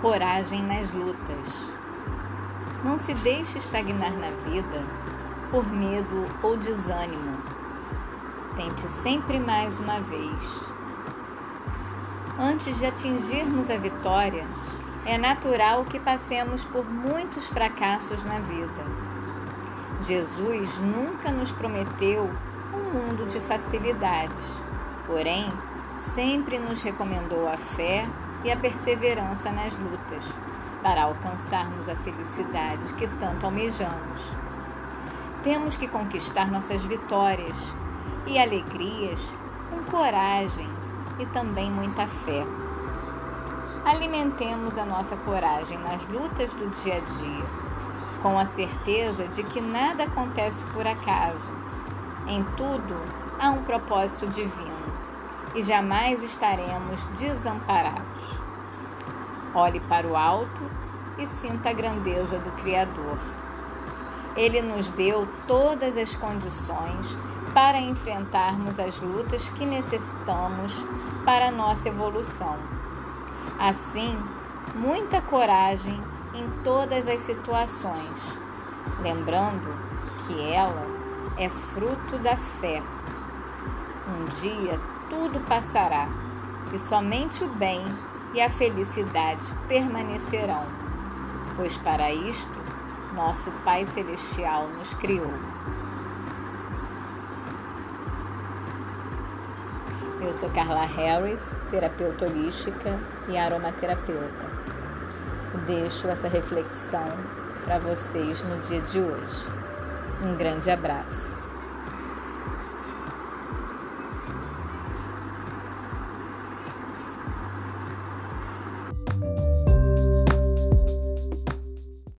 coragem nas lutas. Não se deixe estagnar na vida por medo ou desânimo. Tente sempre mais uma vez. Antes de atingirmos a vitória, é natural que passemos por muitos fracassos na vida. Jesus nunca nos prometeu um mundo de facilidades, porém, sempre nos recomendou a fé e a perseverança nas lutas para alcançarmos a felicidade que tanto almejamos. Temos que conquistar nossas vitórias e alegrias com coragem e também muita fé. Alimentemos a nossa coragem nas lutas do dia a dia, com a certeza de que nada acontece por acaso. Em tudo há um propósito divino e jamais estaremos desamparados. Olhe para o alto e sinta a grandeza do Criador. Ele nos deu todas as condições para enfrentarmos as lutas que necessitamos para a nossa evolução. Assim, muita coragem em todas as situações, lembrando que ela é fruto da fé. Um dia tudo passará e somente o bem e a felicidade permanecerão, pois para isto nosso Pai Celestial nos criou. Eu sou Carla Harris, terapeuta holística e aromaterapeuta. Deixo essa reflexão para vocês no dia de hoje. Um grande abraço.